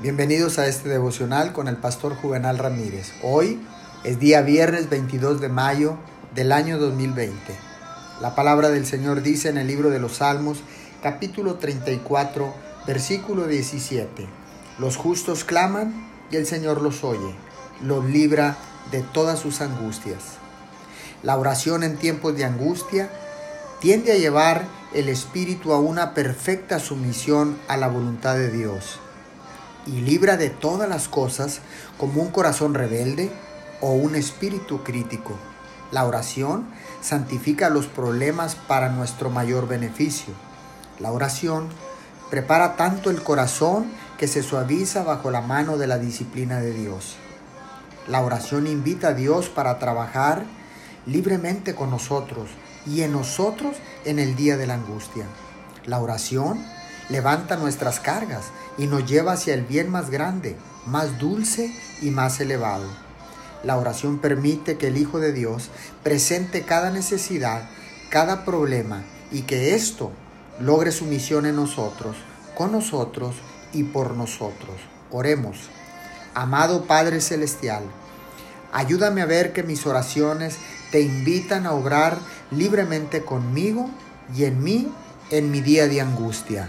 Bienvenidos a este devocional con el pastor Juvenal Ramírez. Hoy es día viernes 22 de mayo del año 2020. La palabra del Señor dice en el libro de los Salmos, capítulo 34, versículo 17. Los justos claman y el Señor los oye, los libra de todas sus angustias. La oración en tiempos de angustia tiende a llevar el espíritu a una perfecta sumisión a la voluntad de Dios y libra de todas las cosas como un corazón rebelde o un espíritu crítico. La oración santifica los problemas para nuestro mayor beneficio. La oración prepara tanto el corazón que se suaviza bajo la mano de la disciplina de Dios. La oración invita a Dios para trabajar libremente con nosotros y en nosotros en el día de la angustia. La oración levanta nuestras cargas y nos lleva hacia el bien más grande, más dulce y más elevado. La oración permite que el Hijo de Dios presente cada necesidad, cada problema y que esto logre su misión en nosotros, con nosotros y por nosotros. Oremos. Amado Padre Celestial, ayúdame a ver que mis oraciones te invitan a obrar libremente conmigo y en mí en mi día de angustia.